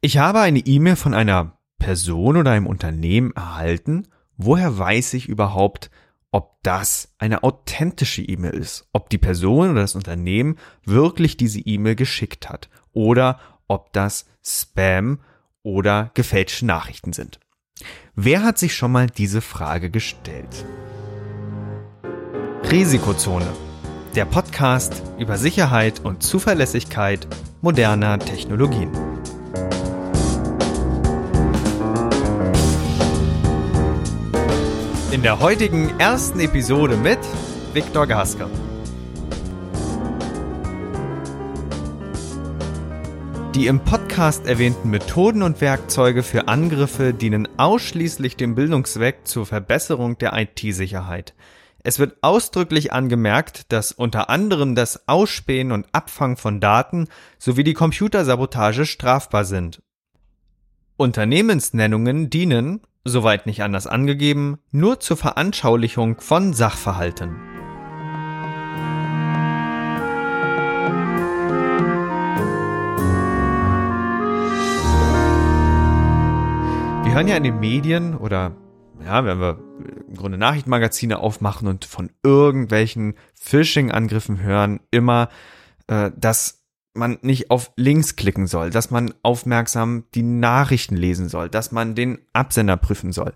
Ich habe eine E-Mail von einer Person oder einem Unternehmen erhalten. Woher weiß ich überhaupt, ob das eine authentische E-Mail ist? Ob die Person oder das Unternehmen wirklich diese E-Mail geschickt hat? Oder ob das Spam oder gefälschte Nachrichten sind? Wer hat sich schon mal diese Frage gestellt? Risikozone. Der Podcast über Sicherheit und Zuverlässigkeit moderner Technologien. In der heutigen ersten Episode mit Viktor Gasker. Die im Podcast erwähnten Methoden und Werkzeuge für Angriffe dienen ausschließlich dem Bildungszweck zur Verbesserung der IT-Sicherheit. Es wird ausdrücklich angemerkt, dass unter anderem das Ausspähen und Abfangen von Daten sowie die Computersabotage strafbar sind. Unternehmensnennungen dienen, soweit nicht anders angegeben, nur zur Veranschaulichung von Sachverhalten. Wir hören ja in den Medien oder ja, wenn wir im Grunde Nachrichtenmagazine aufmachen und von irgendwelchen Phishing-Angriffen hören, immer, äh, dass man nicht auf Links klicken soll, dass man aufmerksam die Nachrichten lesen soll, dass man den Absender prüfen soll.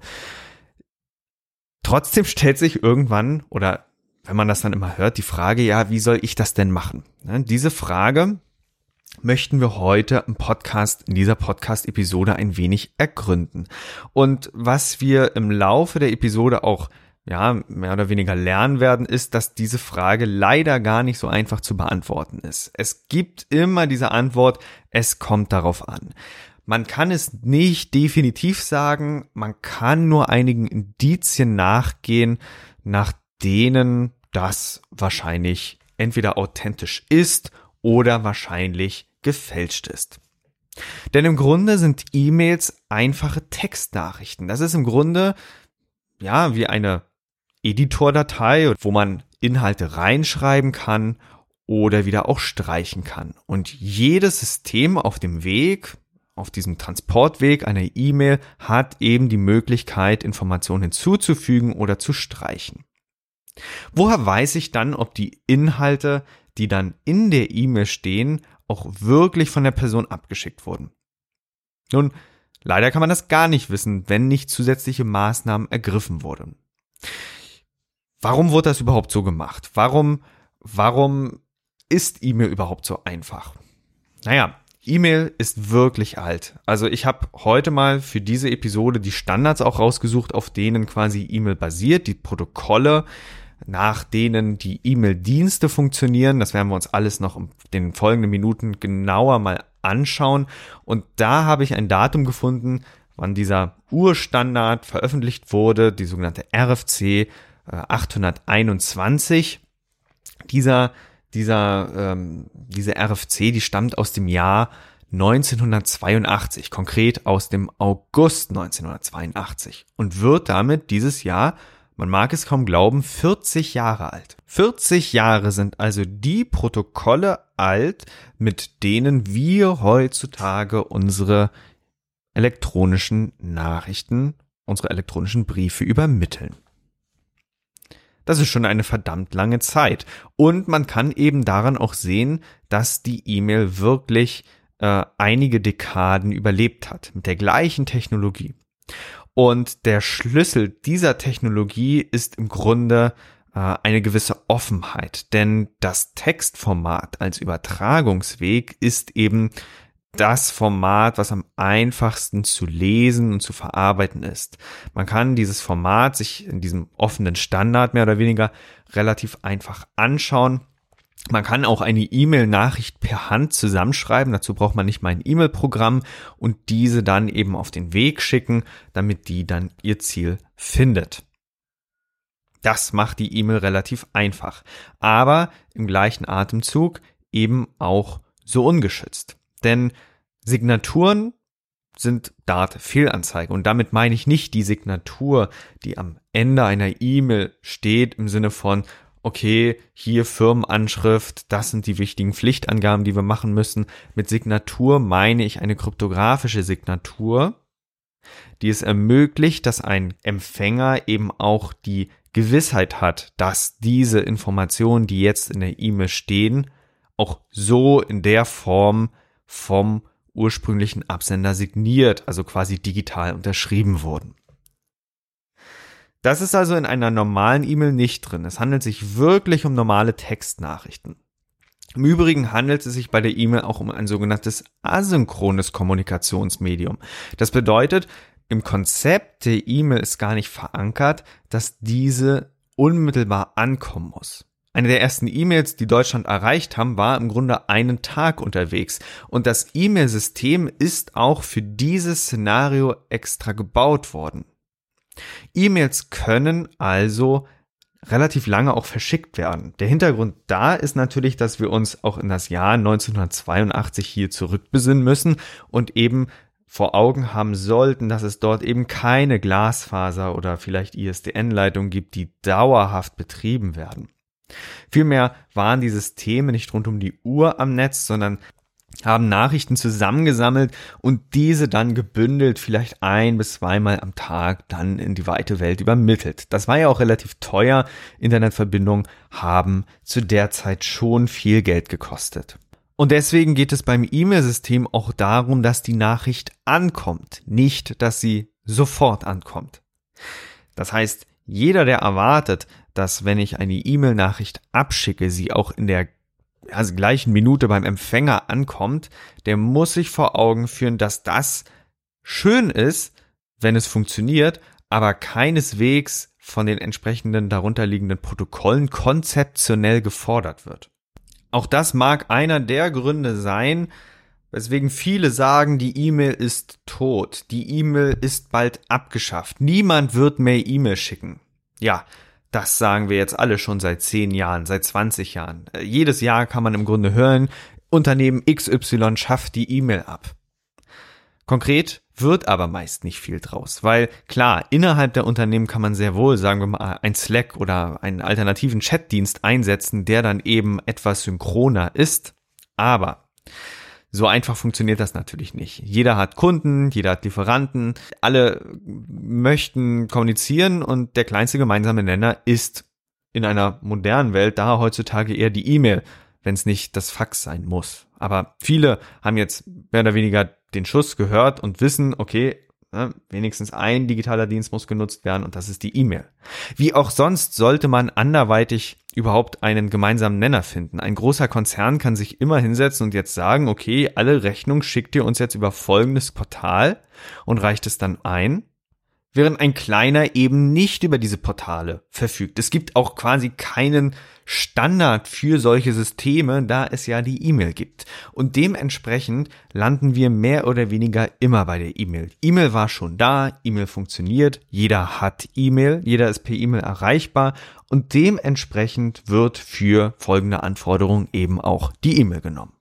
Trotzdem stellt sich irgendwann, oder wenn man das dann immer hört, die Frage, ja, wie soll ich das denn machen? Ne, diese Frage möchten wir heute im Podcast, in dieser Podcast-Episode ein wenig ergründen. Und was wir im Laufe der Episode auch ja, mehr oder weniger lernen werden, ist, dass diese Frage leider gar nicht so einfach zu beantworten ist. Es gibt immer diese Antwort, es kommt darauf an. Man kann es nicht definitiv sagen, man kann nur einigen Indizien nachgehen, nach denen das wahrscheinlich entweder authentisch ist oder wahrscheinlich gefälscht ist. Denn im Grunde sind E-Mails einfache Textnachrichten. Das ist im Grunde ja wie eine Editordatei, wo man Inhalte reinschreiben kann oder wieder auch streichen kann. Und jedes System auf dem Weg, auf diesem Transportweg einer E-Mail hat eben die Möglichkeit, Informationen hinzuzufügen oder zu streichen. Woher weiß ich dann, ob die Inhalte, die dann in der E-Mail stehen, auch wirklich von der Person abgeschickt wurden? Nun, leider kann man das gar nicht wissen, wenn nicht zusätzliche Maßnahmen ergriffen wurden. Warum wurde das überhaupt so gemacht? Warum, warum ist E-Mail überhaupt so einfach? Naja, E-Mail ist wirklich alt. Also ich habe heute mal für diese Episode die Standards auch rausgesucht, auf denen quasi E-Mail basiert, die Protokolle, nach denen die E-Mail-Dienste funktionieren. Das werden wir uns alles noch in den folgenden Minuten genauer mal anschauen. Und da habe ich ein Datum gefunden, wann dieser Urstandard veröffentlicht wurde, die sogenannte RFC 821. Dieser, dieser, ähm, diese RFC, die stammt aus dem Jahr 1982, konkret aus dem August 1982 und wird damit dieses Jahr, man mag es kaum glauben, 40 Jahre alt. 40 Jahre sind also die Protokolle alt, mit denen wir heutzutage unsere elektronischen Nachrichten, unsere elektronischen Briefe übermitteln. Das ist schon eine verdammt lange Zeit. Und man kann eben daran auch sehen, dass die E-Mail wirklich äh, einige Dekaden überlebt hat mit der gleichen Technologie. Und der Schlüssel dieser Technologie ist im Grunde äh, eine gewisse Offenheit, denn das Textformat als Übertragungsweg ist eben das Format, was am einfachsten zu lesen und zu verarbeiten ist. Man kann dieses Format sich in diesem offenen Standard mehr oder weniger relativ einfach anschauen. Man kann auch eine E-Mail-Nachricht per Hand zusammenschreiben. Dazu braucht man nicht mal ein E-Mail-Programm und diese dann eben auf den Weg schicken, damit die dann ihr Ziel findet. Das macht die E-Mail relativ einfach, aber im gleichen Atemzug eben auch so ungeschützt. Denn Signaturen sind Dart-Fehlanzeige. Und damit meine ich nicht die Signatur, die am Ende einer E-Mail steht im Sinne von, okay, hier Firmenanschrift, das sind die wichtigen Pflichtangaben, die wir machen müssen. Mit Signatur meine ich eine kryptografische Signatur, die es ermöglicht, dass ein Empfänger eben auch die Gewissheit hat, dass diese Informationen, die jetzt in der E-Mail stehen, auch so in der Form vom ursprünglichen Absender signiert, also quasi digital unterschrieben wurden. Das ist also in einer normalen E-Mail nicht drin. Es handelt sich wirklich um normale Textnachrichten. Im Übrigen handelt es sich bei der E-Mail auch um ein sogenanntes asynchrones Kommunikationsmedium. Das bedeutet, im Konzept der E-Mail ist gar nicht verankert, dass diese unmittelbar ankommen muss. Eine der ersten E-Mails, die Deutschland erreicht haben, war im Grunde einen Tag unterwegs. Und das E-Mail-System ist auch für dieses Szenario extra gebaut worden. E-Mails können also relativ lange auch verschickt werden. Der Hintergrund da ist natürlich, dass wir uns auch in das Jahr 1982 hier zurückbesinnen müssen und eben vor Augen haben sollten, dass es dort eben keine Glasfaser oder vielleicht ISDN-Leitung gibt, die dauerhaft betrieben werden. Vielmehr waren die Systeme nicht rund um die Uhr am Netz, sondern haben Nachrichten zusammengesammelt und diese dann gebündelt, vielleicht ein bis zweimal am Tag dann in die weite Welt übermittelt. Das war ja auch relativ teuer. Internetverbindungen haben zu der Zeit schon viel Geld gekostet. Und deswegen geht es beim E-Mail-System auch darum, dass die Nachricht ankommt, nicht, dass sie sofort ankommt. Das heißt, jeder, der erwartet, dass wenn ich eine E-Mail-Nachricht abschicke, sie auch in der also gleichen Minute beim Empfänger ankommt, der muss sich vor Augen führen, dass das schön ist, wenn es funktioniert, aber keineswegs von den entsprechenden darunterliegenden Protokollen konzeptionell gefordert wird. Auch das mag einer der Gründe sein, weswegen viele sagen, die E-Mail ist tot, die E-Mail ist bald abgeschafft, niemand wird mehr E-Mail schicken. Ja, das sagen wir jetzt alle schon seit zehn Jahren, seit 20 Jahren. Äh, jedes Jahr kann man im Grunde hören, Unternehmen XY schafft die E-Mail ab. Konkret wird aber meist nicht viel draus, weil klar, innerhalb der Unternehmen kann man sehr wohl, sagen wir mal, ein Slack oder einen alternativen Chatdienst einsetzen, der dann eben etwas synchroner ist. Aber so einfach funktioniert das natürlich nicht. Jeder hat Kunden, jeder hat Lieferanten, alle möchten kommunizieren und der kleinste gemeinsame Nenner ist in einer modernen Welt da heutzutage eher die E-Mail, wenn es nicht das Fax sein muss. Aber viele haben jetzt mehr oder weniger den Schuss gehört und wissen, okay, Ne? Wenigstens ein digitaler Dienst muss genutzt werden und das ist die E-Mail. Wie auch sonst sollte man anderweitig überhaupt einen gemeinsamen Nenner finden. Ein großer Konzern kann sich immer hinsetzen und jetzt sagen, okay, alle Rechnungen schickt ihr uns jetzt über folgendes Portal und reicht es dann ein während ein kleiner eben nicht über diese Portale verfügt. Es gibt auch quasi keinen Standard für solche Systeme, da es ja die E-Mail gibt. Und dementsprechend landen wir mehr oder weniger immer bei der E-Mail. E-Mail war schon da, E-Mail funktioniert, jeder hat E-Mail, jeder ist per E-Mail erreichbar und dementsprechend wird für folgende Anforderungen eben auch die E-Mail genommen.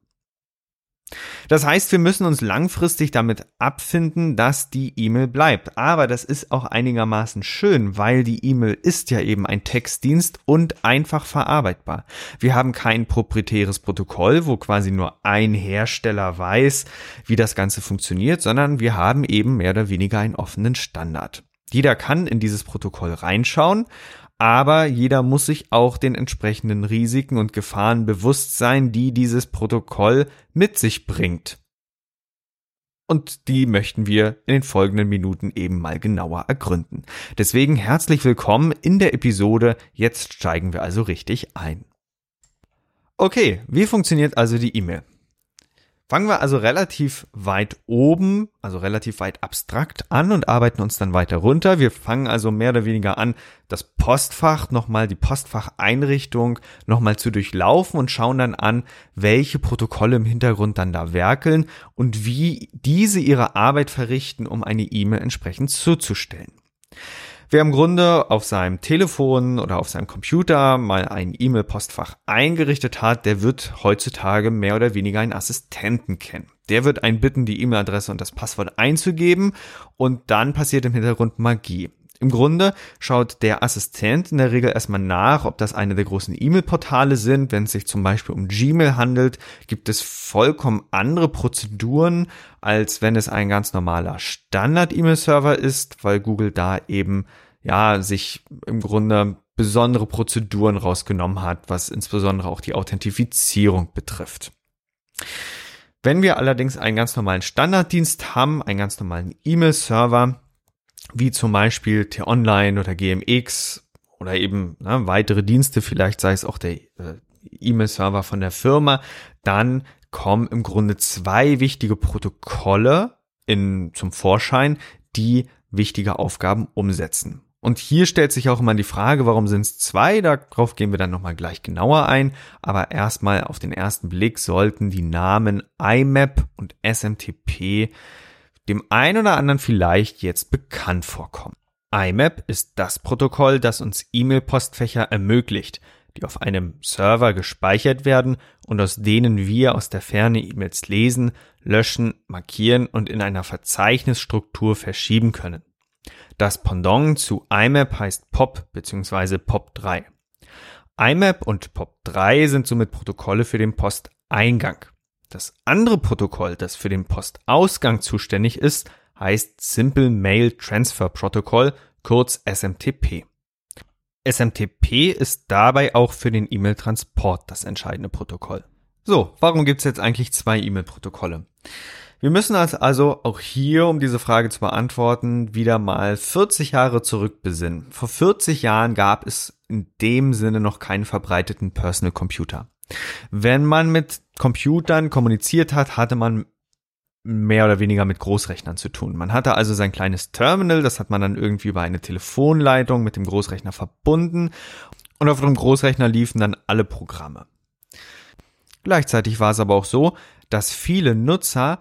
Das heißt, wir müssen uns langfristig damit abfinden, dass die E-Mail bleibt. Aber das ist auch einigermaßen schön, weil die E-Mail ist ja eben ein Textdienst und einfach verarbeitbar. Wir haben kein proprietäres Protokoll, wo quasi nur ein Hersteller weiß, wie das Ganze funktioniert, sondern wir haben eben mehr oder weniger einen offenen Standard. Jeder kann in dieses Protokoll reinschauen aber jeder muss sich auch den entsprechenden Risiken und Gefahren bewusst sein, die dieses Protokoll mit sich bringt. Und die möchten wir in den folgenden Minuten eben mal genauer ergründen. Deswegen herzlich willkommen in der Episode. Jetzt steigen wir also richtig ein. Okay, wie funktioniert also die E-Mail? Fangen wir also relativ weit oben, also relativ weit abstrakt an und arbeiten uns dann weiter runter. Wir fangen also mehr oder weniger an, das Postfach nochmal, die Postfacheinrichtung nochmal zu durchlaufen und schauen dann an, welche Protokolle im Hintergrund dann da werkeln und wie diese ihre Arbeit verrichten, um eine E-Mail entsprechend zuzustellen. Wer im Grunde auf seinem Telefon oder auf seinem Computer mal ein E-Mail-Postfach eingerichtet hat, der wird heutzutage mehr oder weniger einen Assistenten kennen. Der wird einen bitten, die E-Mail-Adresse und das Passwort einzugeben und dann passiert im Hintergrund Magie. Im Grunde schaut der Assistent in der Regel erstmal nach, ob das eine der großen E-Mail-Portale sind. Wenn es sich zum Beispiel um Gmail handelt, gibt es vollkommen andere Prozeduren, als wenn es ein ganz normaler Standard-E-Mail-Server ist, weil Google da eben ja sich im Grunde besondere Prozeduren rausgenommen hat, was insbesondere auch die Authentifizierung betrifft. Wenn wir allerdings einen ganz normalen Standarddienst haben, einen ganz normalen E-Mail-Server, wie zum Beispiel T-Online oder GMX oder eben ne, weitere Dienste, vielleicht sei es auch der äh, E-Mail-Server von der Firma, dann kommen im Grunde zwei wichtige Protokolle in, zum Vorschein, die wichtige Aufgaben umsetzen. Und hier stellt sich auch immer die Frage, warum sind es zwei? Darauf gehen wir dann nochmal gleich genauer ein. Aber erstmal auf den ersten Blick sollten die Namen IMAP und SMTP dem einen oder anderen vielleicht jetzt bekannt vorkommen. IMAP ist das Protokoll, das uns E-Mail-Postfächer ermöglicht, die auf einem Server gespeichert werden und aus denen wir aus der Ferne E-Mails lesen, löschen, markieren und in einer Verzeichnisstruktur verschieben können. Das Pendant zu IMAP heißt POP bzw. POP3. IMAP und POP3 sind somit Protokolle für den Posteingang. Das andere Protokoll, das für den Postausgang zuständig ist, heißt Simple Mail Transfer Protocol, kurz SMTP. SMTP ist dabei auch für den E-Mail-Transport das entscheidende Protokoll. So, warum gibt es jetzt eigentlich zwei E-Mail-Protokolle? Wir müssen uns also auch hier, um diese Frage zu beantworten, wieder mal 40 Jahre zurück besinnen. Vor 40 Jahren gab es in dem Sinne noch keinen verbreiteten Personal Computer. Wenn man mit Computern kommuniziert hat, hatte man mehr oder weniger mit Großrechnern zu tun. Man hatte also sein kleines Terminal, das hat man dann irgendwie über eine Telefonleitung mit dem Großrechner verbunden und auf dem Großrechner liefen dann alle Programme. Gleichzeitig war es aber auch so, dass viele Nutzer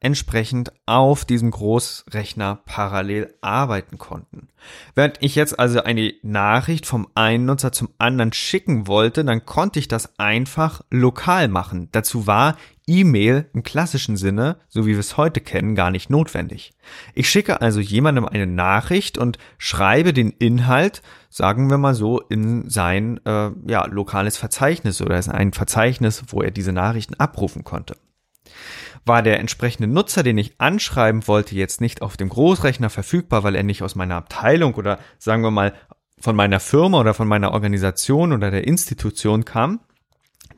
entsprechend auf diesem Großrechner parallel arbeiten konnten. Während ich jetzt also eine Nachricht vom einen Nutzer zum anderen schicken wollte, dann konnte ich das einfach lokal machen. Dazu war E-Mail im klassischen Sinne, so wie wir es heute kennen, gar nicht notwendig. Ich schicke also jemandem eine Nachricht und schreibe den Inhalt, sagen wir mal so, in sein äh, ja, lokales Verzeichnis oder in ein Verzeichnis, wo er diese Nachrichten abrufen konnte. War der entsprechende Nutzer, den ich anschreiben wollte, jetzt nicht auf dem Großrechner verfügbar, weil er nicht aus meiner Abteilung oder sagen wir mal von meiner Firma oder von meiner Organisation oder der Institution kam,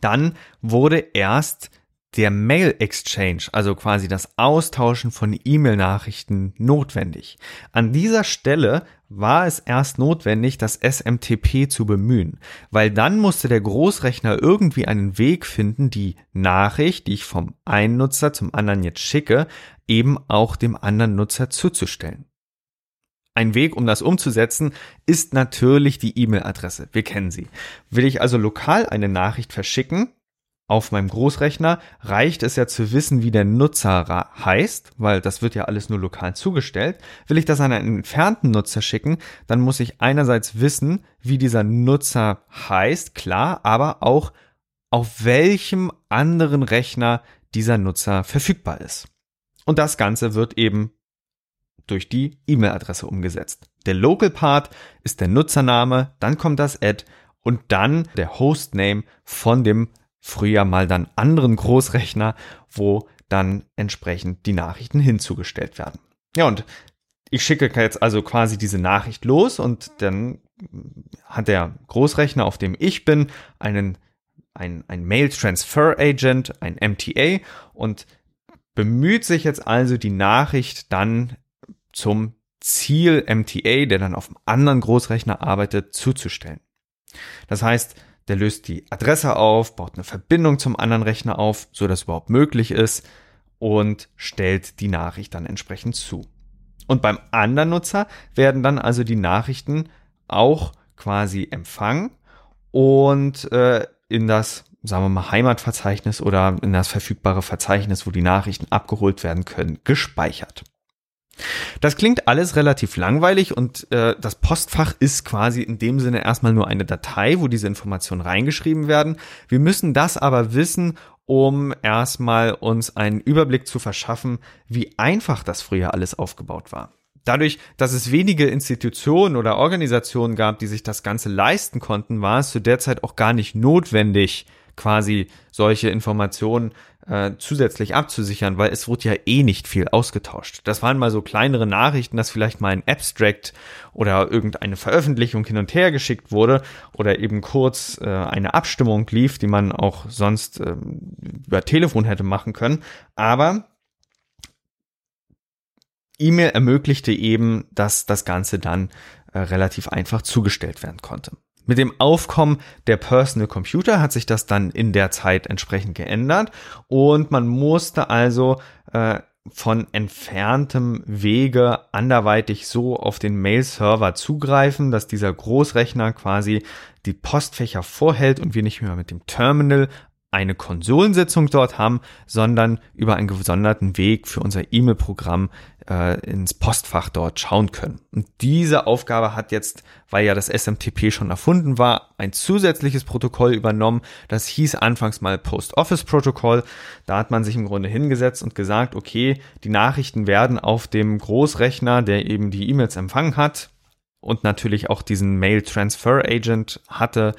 dann wurde erst der Mail Exchange, also quasi das Austauschen von E-Mail-Nachrichten notwendig. An dieser Stelle war es erst notwendig, das SMTP zu bemühen, weil dann musste der Großrechner irgendwie einen Weg finden, die Nachricht, die ich vom einen Nutzer zum anderen jetzt schicke, eben auch dem anderen Nutzer zuzustellen. Ein Weg, um das umzusetzen, ist natürlich die E-Mail-Adresse. Wir kennen sie. Will ich also lokal eine Nachricht verschicken, auf meinem Großrechner reicht es ja zu wissen, wie der Nutzer heißt, weil das wird ja alles nur lokal zugestellt. Will ich das an einen entfernten Nutzer schicken, dann muss ich einerseits wissen, wie dieser Nutzer heißt, klar, aber auch auf welchem anderen Rechner dieser Nutzer verfügbar ist. Und das Ganze wird eben durch die E-Mail-Adresse umgesetzt. Der Local Part ist der Nutzername, dann kommt das Ad und dann der Hostname von dem früher mal dann anderen Großrechner, wo dann entsprechend die Nachrichten hinzugestellt werden. Ja, und ich schicke jetzt also quasi diese Nachricht los und dann hat der Großrechner, auf dem ich bin, einen ein, ein Mail Transfer Agent, ein MTA und bemüht sich jetzt also die Nachricht dann zum Ziel MTA, der dann auf einem anderen Großrechner arbeitet, zuzustellen. Das heißt, der löst die Adresse auf, baut eine Verbindung zum anderen Rechner auf, so dass überhaupt möglich ist und stellt die Nachricht dann entsprechend zu. Und beim anderen Nutzer werden dann also die Nachrichten auch quasi empfangen und äh, in das, sagen wir mal, Heimatverzeichnis oder in das verfügbare Verzeichnis, wo die Nachrichten abgeholt werden können, gespeichert. Das klingt alles relativ langweilig und äh, das Postfach ist quasi in dem Sinne erstmal nur eine Datei, wo diese Informationen reingeschrieben werden. Wir müssen das aber wissen, um erstmal uns einen Überblick zu verschaffen, wie einfach das früher alles aufgebaut war. Dadurch, dass es wenige Institutionen oder Organisationen gab, die sich das Ganze leisten konnten, war es zu der Zeit auch gar nicht notwendig, quasi solche Informationen äh, zusätzlich abzusichern, weil es wurde ja eh nicht viel ausgetauscht. Das waren mal so kleinere Nachrichten, dass vielleicht mal ein Abstract oder irgendeine Veröffentlichung hin und her geschickt wurde oder eben kurz äh, eine Abstimmung lief, die man auch sonst äh, über Telefon hätte machen können. Aber E-Mail ermöglichte eben, dass das Ganze dann äh, relativ einfach zugestellt werden konnte. Mit dem Aufkommen der Personal Computer hat sich das dann in der Zeit entsprechend geändert. Und man musste also äh, von entferntem Wege anderweitig so auf den Mail-Server zugreifen, dass dieser Großrechner quasi die Postfächer vorhält und wir nicht mehr mit dem Terminal eine Konsolensitzung dort haben, sondern über einen gesonderten Weg für unser E-Mail-Programm äh, ins Postfach dort schauen können. Und diese Aufgabe hat jetzt, weil ja das SMTP schon erfunden war, ein zusätzliches Protokoll übernommen. Das hieß anfangs mal Post Office Protokoll. Da hat man sich im Grunde hingesetzt und gesagt, okay, die Nachrichten werden auf dem Großrechner, der eben die E-Mails empfangen hat, und natürlich auch diesen Mail Transfer Agent hatte,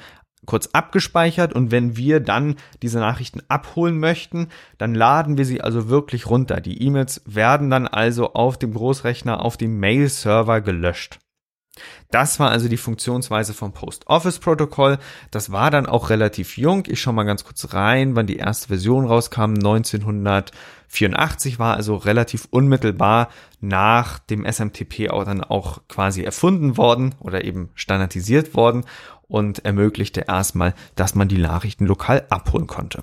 kurz abgespeichert und wenn wir dann diese Nachrichten abholen möchten, dann laden wir sie also wirklich runter. Die E-Mails werden dann also auf dem Großrechner auf dem Mail-Server gelöscht. Das war also die Funktionsweise vom Post Office Protokoll. Das war dann auch relativ jung. Ich schau mal ganz kurz rein, wann die erste Version rauskam. 1984 war also relativ unmittelbar nach dem SMTP auch dann auch quasi erfunden worden oder eben standardisiert worden und ermöglichte erstmal, dass man die Nachrichten lokal abholen konnte.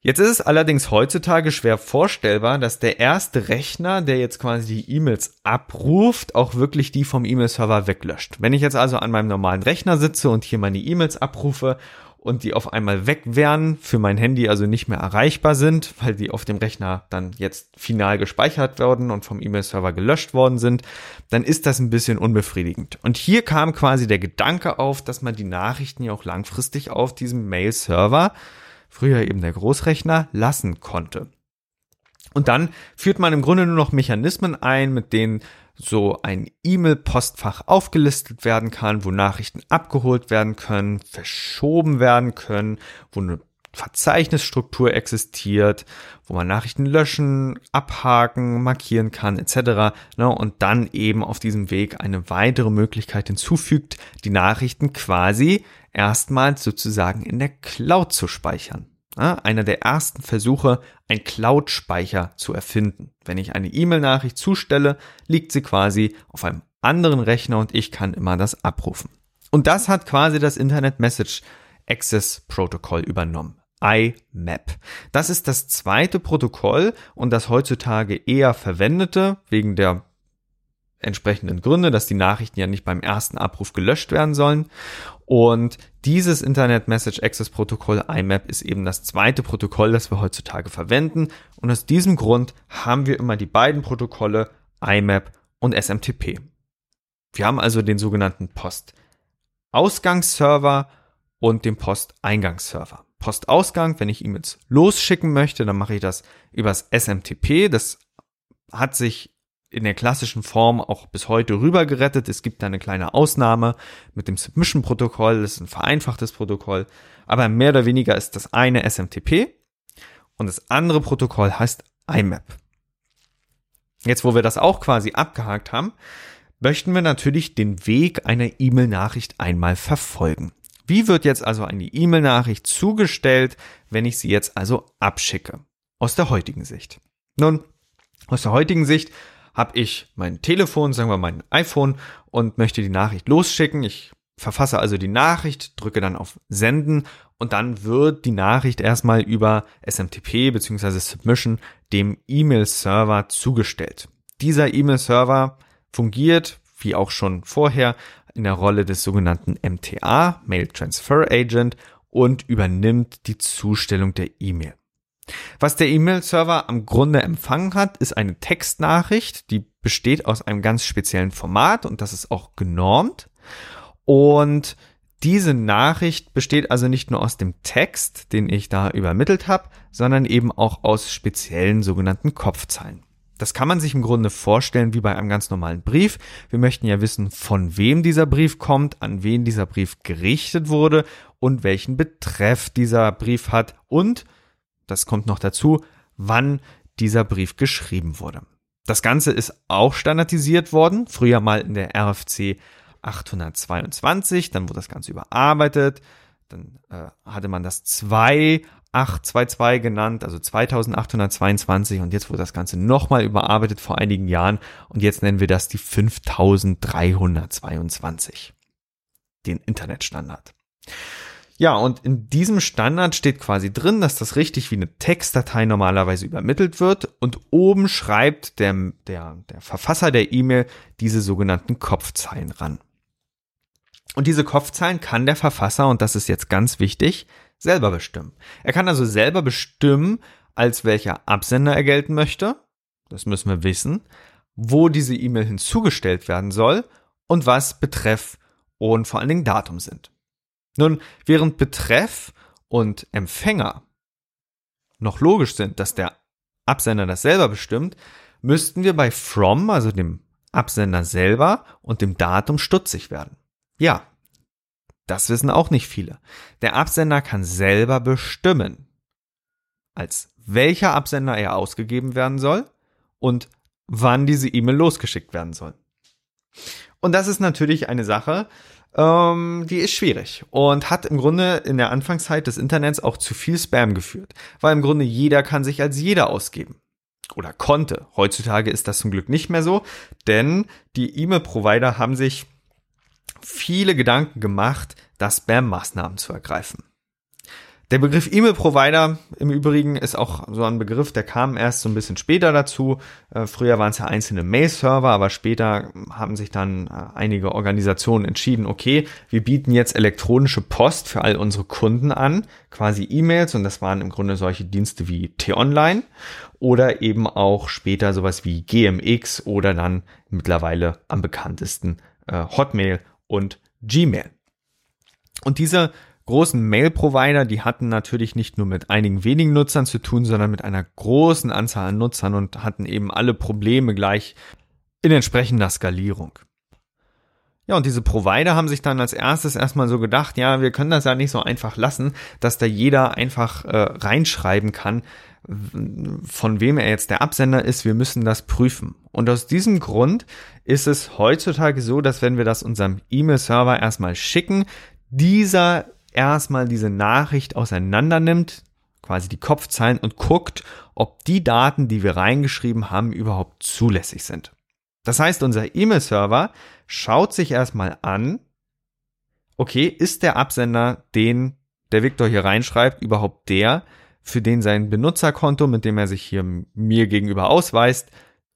Jetzt ist es allerdings heutzutage schwer vorstellbar, dass der erste Rechner, der jetzt quasi die E-Mails abruft, auch wirklich die vom E-Mail-Server weglöscht. Wenn ich jetzt also an meinem normalen Rechner sitze und hier meine E-Mails abrufe und die auf einmal weg wären, für mein Handy also nicht mehr erreichbar sind, weil die auf dem Rechner dann jetzt final gespeichert werden und vom E-Mail-Server gelöscht worden sind, dann ist das ein bisschen unbefriedigend. Und hier kam quasi der Gedanke auf, dass man die Nachrichten ja auch langfristig auf diesem Mail-Server, früher eben der Großrechner, lassen konnte. Und dann führt man im Grunde nur noch Mechanismen ein, mit denen so ein E-Mail-Postfach aufgelistet werden kann, wo Nachrichten abgeholt werden können, verschoben werden können, wo eine Verzeichnisstruktur existiert, wo man Nachrichten löschen, abhaken, markieren kann, etc. Ne, und dann eben auf diesem Weg eine weitere Möglichkeit hinzufügt, die Nachrichten quasi erstmals sozusagen in der Cloud zu speichern einer der ersten Versuche, ein Cloud-Speicher zu erfinden. Wenn ich eine E-Mail-Nachricht zustelle, liegt sie quasi auf einem anderen Rechner und ich kann immer das abrufen. Und das hat quasi das Internet Message Access Protocol übernommen. IMAP. Das ist das zweite Protokoll und das heutzutage eher verwendete, wegen der entsprechenden Gründe, dass die Nachrichten ja nicht beim ersten Abruf gelöscht werden sollen. Und dieses Internet Message Access Protokoll IMAP ist eben das zweite Protokoll, das wir heutzutage verwenden. Und aus diesem Grund haben wir immer die beiden Protokolle IMAP und SMTP. Wir haben also den sogenannten Postausgangsserver und den Posteingangsserver. Postausgang, wenn ich E-Mails losschicken möchte, dann mache ich das übers SMTP. Das hat sich in der klassischen Form auch bis heute rüber gerettet. Es gibt da eine kleine Ausnahme mit dem Submission-Protokoll. Das ist ein vereinfachtes Protokoll. Aber mehr oder weniger ist das eine SMTP und das andere Protokoll heißt IMAP. Jetzt, wo wir das auch quasi abgehakt haben, möchten wir natürlich den Weg einer E-Mail-Nachricht einmal verfolgen. Wie wird jetzt also eine E-Mail-Nachricht zugestellt, wenn ich sie jetzt also abschicke? Aus der heutigen Sicht. Nun, aus der heutigen Sicht habe ich mein Telefon, sagen wir mein iPhone und möchte die Nachricht losschicken. Ich verfasse also die Nachricht, drücke dann auf Senden und dann wird die Nachricht erstmal über SMTP bzw. Submission dem E-Mail-Server zugestellt. Dieser E-Mail-Server fungiert, wie auch schon vorher, in der Rolle des sogenannten MTA, Mail Transfer Agent, und übernimmt die Zustellung der E-Mail. Was der E-Mail-Server am Grunde empfangen hat, ist eine Textnachricht, die besteht aus einem ganz speziellen Format und das ist auch genormt. Und diese Nachricht besteht also nicht nur aus dem Text, den ich da übermittelt habe, sondern eben auch aus speziellen sogenannten Kopfzeilen. Das kann man sich im Grunde vorstellen wie bei einem ganz normalen Brief. Wir möchten ja wissen, von wem dieser Brief kommt, an wen dieser Brief gerichtet wurde und welchen Betreff dieser Brief hat und, das kommt noch dazu, wann dieser Brief geschrieben wurde. Das Ganze ist auch standardisiert worden, früher mal in der RFC 822, dann wurde das Ganze überarbeitet, dann äh, hatte man das 2822 genannt, also 2822 und jetzt wurde das Ganze nochmal überarbeitet vor einigen Jahren und jetzt nennen wir das die 5322, den Internetstandard. Ja, und in diesem Standard steht quasi drin, dass das richtig wie eine Textdatei normalerweise übermittelt wird und oben schreibt der, der, der Verfasser der E-Mail diese sogenannten Kopfzeilen ran. Und diese Kopfzeilen kann der Verfasser, und das ist jetzt ganz wichtig, selber bestimmen. Er kann also selber bestimmen, als welcher Absender er gelten möchte. Das müssen wir wissen. Wo diese E-Mail hinzugestellt werden soll und was Betreff und vor allen Dingen Datum sind. Nun, während Betreff und Empfänger noch logisch sind, dass der Absender das selber bestimmt, müssten wir bei from, also dem Absender selber und dem Datum stutzig werden. Ja, das wissen auch nicht viele. Der Absender kann selber bestimmen, als welcher Absender er ausgegeben werden soll und wann diese E-Mail losgeschickt werden soll. Und das ist natürlich eine Sache, ähm, die ist schwierig und hat im Grunde in der Anfangszeit des Internets auch zu viel Spam geführt, weil im Grunde jeder kann sich als jeder ausgeben. Oder konnte. Heutzutage ist das zum Glück nicht mehr so, denn die E-Mail-Provider haben sich viele Gedanken gemacht, da Spam-Maßnahmen zu ergreifen. Der Begriff E-Mail-Provider im Übrigen ist auch so ein Begriff, der kam erst so ein bisschen später dazu. Äh, früher waren es ja einzelne Mail-Server, aber später haben sich dann äh, einige Organisationen entschieden, okay, wir bieten jetzt elektronische Post für all unsere Kunden an, quasi E-Mails und das waren im Grunde solche Dienste wie T-Online oder eben auch später sowas wie GMX oder dann mittlerweile am bekanntesten äh, Hotmail und Gmail. Und diese großen Mail-Provider, die hatten natürlich nicht nur mit einigen wenigen Nutzern zu tun, sondern mit einer großen Anzahl an Nutzern und hatten eben alle Probleme gleich in entsprechender Skalierung. Ja, und diese Provider haben sich dann als erstes erstmal so gedacht, ja, wir können das ja nicht so einfach lassen, dass da jeder einfach äh, reinschreiben kann, von wem er jetzt der Absender ist, wir müssen das prüfen. Und aus diesem Grund ist es heutzutage so, dass wenn wir das unserem E-Mail-Server erstmal schicken, dieser erstmal diese Nachricht auseinander nimmt, quasi die Kopfzeilen und guckt, ob die Daten, die wir reingeschrieben haben, überhaupt zulässig sind. Das heißt, unser E-Mail-Server schaut sich erstmal an, okay, ist der Absender, den der Victor hier reinschreibt, überhaupt der, für den sein Benutzerkonto, mit dem er sich hier mir gegenüber ausweist,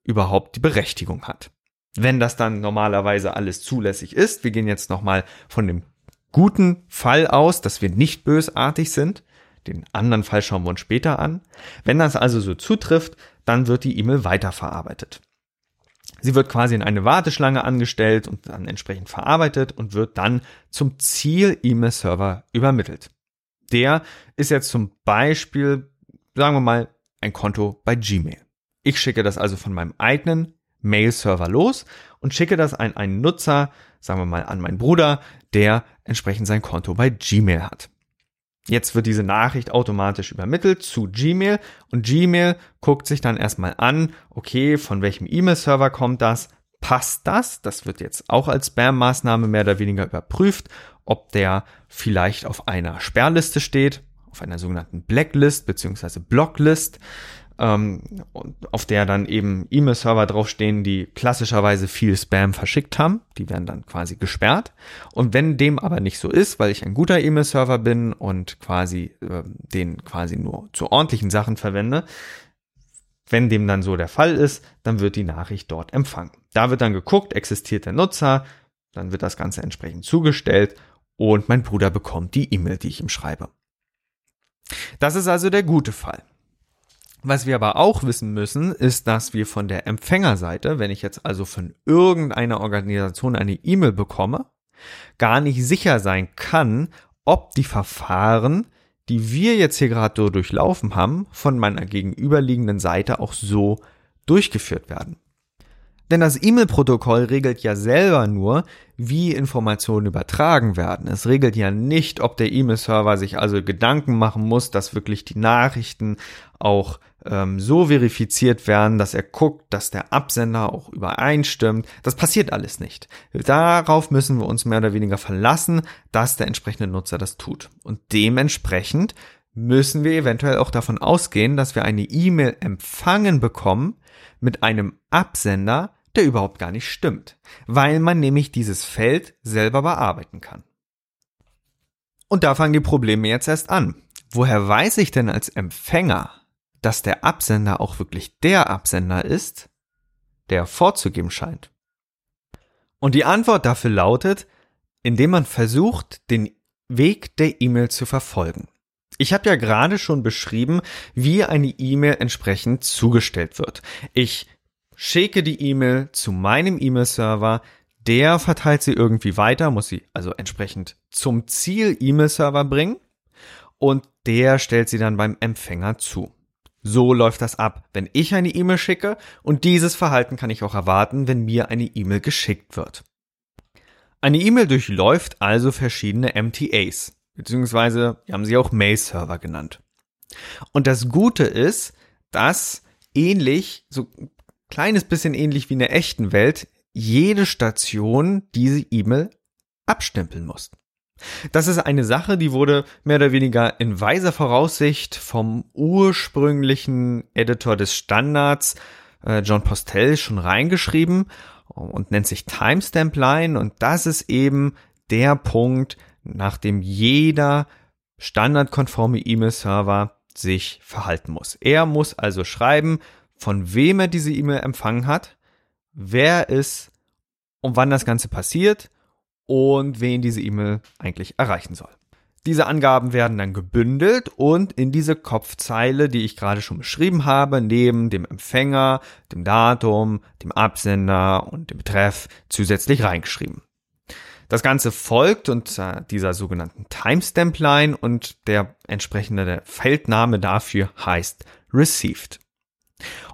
überhaupt die Berechtigung hat. Wenn das dann normalerweise alles zulässig ist, wir gehen jetzt nochmal von dem guten Fall aus, dass wir nicht bösartig sind. Den anderen Fall schauen wir uns später an. Wenn das also so zutrifft, dann wird die E-Mail weiterverarbeitet. Sie wird quasi in eine Warteschlange angestellt und dann entsprechend verarbeitet und wird dann zum Ziel-E-Mail-Server übermittelt. Der ist jetzt zum Beispiel, sagen wir mal, ein Konto bei Gmail. Ich schicke das also von meinem eigenen Mail-Server los und schicke das an einen Nutzer, sagen wir mal an meinen Bruder, der entsprechend sein Konto bei Gmail hat. Jetzt wird diese Nachricht automatisch übermittelt zu Gmail und Gmail guckt sich dann erstmal an, okay, von welchem E-Mail-Server kommt das? Passt das? Das wird jetzt auch als Spam-Maßnahme mehr oder weniger überprüft, ob der vielleicht auf einer Sperrliste steht, auf einer sogenannten Blacklist beziehungsweise Blocklist ähm, auf der dann eben E-Mail-Server draufstehen, die klassischerweise viel Spam verschickt haben. Die werden dann quasi gesperrt. Und wenn dem aber nicht so ist, weil ich ein guter E-Mail-Server bin und quasi äh, den quasi nur zu ordentlichen Sachen verwende, wenn dem dann so der Fall ist, dann wird die Nachricht dort empfangen. Da wird dann geguckt, existiert der Nutzer, dann wird das Ganze entsprechend zugestellt und mein Bruder bekommt die E-Mail, die ich ihm schreibe. Das ist also der gute Fall. Was wir aber auch wissen müssen, ist, dass wir von der Empfängerseite, wenn ich jetzt also von irgendeiner Organisation eine E-Mail bekomme, gar nicht sicher sein kann, ob die Verfahren, die wir jetzt hier gerade durchlaufen haben, von meiner gegenüberliegenden Seite auch so durchgeführt werden. Denn das E-Mail-Protokoll regelt ja selber nur, wie Informationen übertragen werden. Es regelt ja nicht, ob der E-Mail-Server sich also Gedanken machen muss, dass wirklich die Nachrichten auch ähm, so verifiziert werden, dass er guckt, dass der Absender auch übereinstimmt. Das passiert alles nicht. Darauf müssen wir uns mehr oder weniger verlassen, dass der entsprechende Nutzer das tut. Und dementsprechend müssen wir eventuell auch davon ausgehen, dass wir eine E-Mail empfangen bekommen mit einem Absender, der überhaupt gar nicht stimmt, weil man nämlich dieses Feld selber bearbeiten kann. Und da fangen die Probleme jetzt erst an. Woher weiß ich denn als Empfänger, dass der Absender auch wirklich der Absender ist, der vorzugeben scheint? Und die Antwort dafür lautet, indem man versucht, den Weg der E-Mail zu verfolgen. Ich habe ja gerade schon beschrieben, wie eine E-Mail entsprechend zugestellt wird. Ich schicke die E-Mail zu meinem E-Mail-Server, der verteilt sie irgendwie weiter, muss sie also entsprechend zum Ziel-E-Mail-Server bringen und der stellt sie dann beim Empfänger zu. So läuft das ab, wenn ich eine E-Mail schicke und dieses Verhalten kann ich auch erwarten, wenn mir eine E-Mail geschickt wird. Eine E-Mail durchläuft also verschiedene MTAs, beziehungsweise haben sie auch Mail-Server genannt. Und das Gute ist, dass ähnlich, so kleines bisschen ähnlich wie in der echten Welt, jede Station diese E-Mail abstempeln muss. Das ist eine Sache, die wurde mehr oder weniger in weiser Voraussicht vom ursprünglichen Editor des Standards äh, John Postel schon reingeschrieben und nennt sich Timestamp Line und das ist eben der Punkt, nach dem jeder standardkonforme E-Mail-Server sich verhalten muss. Er muss also schreiben, von wem er diese E-Mail empfangen hat, wer ist und wann das Ganze passiert und wen diese E-Mail eigentlich erreichen soll. Diese Angaben werden dann gebündelt und in diese Kopfzeile, die ich gerade schon beschrieben habe, neben dem Empfänger, dem Datum, dem Absender und dem Betreff zusätzlich reingeschrieben. Das Ganze folgt unter dieser sogenannten Timestamp-Line und der entsprechende Feldname dafür heißt Received.